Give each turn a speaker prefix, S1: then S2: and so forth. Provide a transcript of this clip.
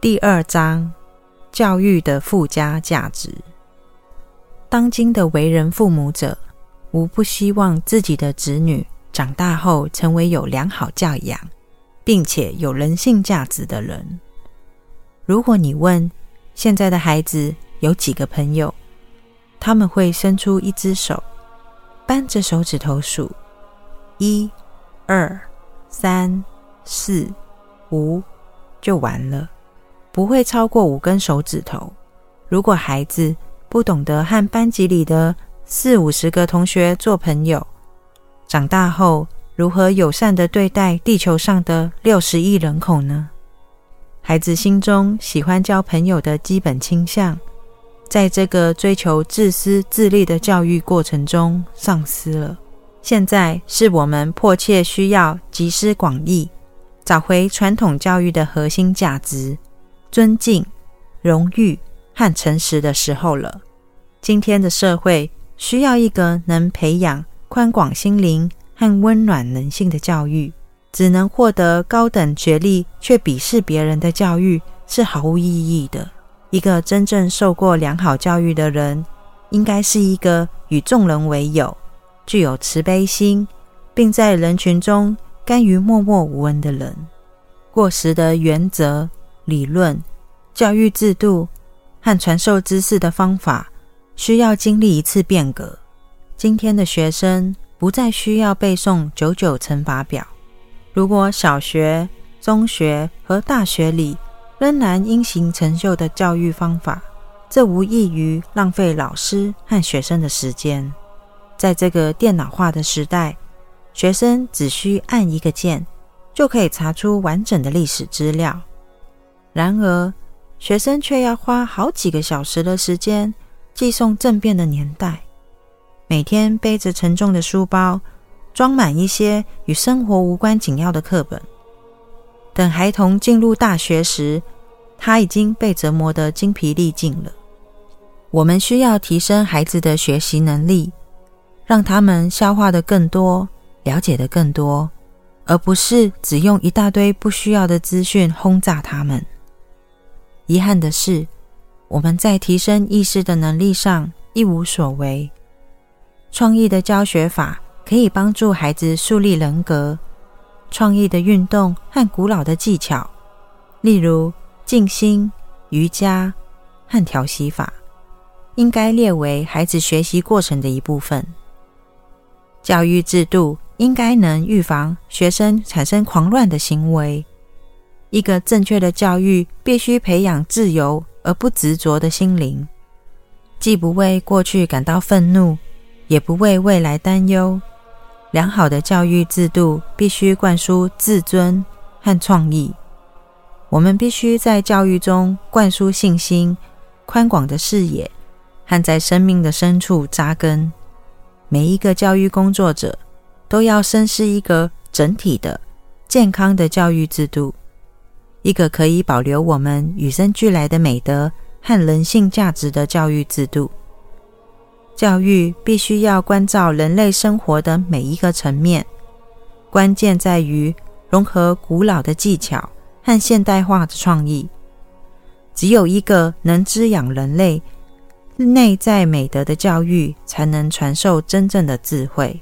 S1: 第二章：教育的附加价值。当今的为人父母者，无不希望自己的子女长大后成为有良好教养，并且有人性价值的人。如果你问现在的孩子有几个朋友，他们会伸出一只手，扳着手指头数：一、二、三、四、五，就完了。不会超过五根手指头。如果孩子不懂得和班级里的四五十个同学做朋友，长大后如何友善的对待地球上的六十亿人口呢？孩子心中喜欢交朋友的基本倾向，在这个追求自私自利的教育过程中丧失了。现在是我们迫切需要集思广益，找回传统教育的核心价值。尊敬、荣誉和诚实的时候了。今天的社会需要一个能培养宽广心灵和温暖人性的教育。只能获得高等学历却鄙视别人的教育是毫无意义的。一个真正受过良好教育的人，应该是一个与众人为友、具有慈悲心，并在人群中甘于默默无闻的人。过时的原则。理论、教育制度和传授知识的方法需要经历一次变革。今天的学生不再需要背诵九九乘法表。如果小学、中学和大学里仍然因形成就的教育方法，这无异于浪费老师和学生的时间。在这个电脑化的时代，学生只需按一个键，就可以查出完整的历史资料。然而，学生却要花好几个小时的时间寄送政变的年代，每天背着沉重的书包，装满一些与生活无关紧要的课本。等孩童进入大学时，他已经被折磨得精疲力尽了。我们需要提升孩子的学习能力，让他们消化的更多，了解的更多，而不是只用一大堆不需要的资讯轰炸他们。遗憾的是，我们在提升意识的能力上一无所为。创意的教学法可以帮助孩子树立人格。创意的运动和古老的技巧，例如静心、瑜伽和调息法，应该列为孩子学习过程的一部分。教育制度应该能预防学生产生狂乱的行为。一个正确的教育必须培养自由而不执着的心灵，既不为过去感到愤怒，也不为未来担忧。良好的教育制度必须灌输自尊和创意。我们必须在教育中灌输信心、宽广的视野和在生命的深处扎根。每一个教育工作者都要深思一个整体的、健康的教育制度。一个可以保留我们与生俱来的美德和人性价值的教育制度。教育必须要关照人类生活的每一个层面，关键在于融合古老的技巧和现代化的创意。只有一个能滋养人类内在美德的教育，才能传授真正的智慧。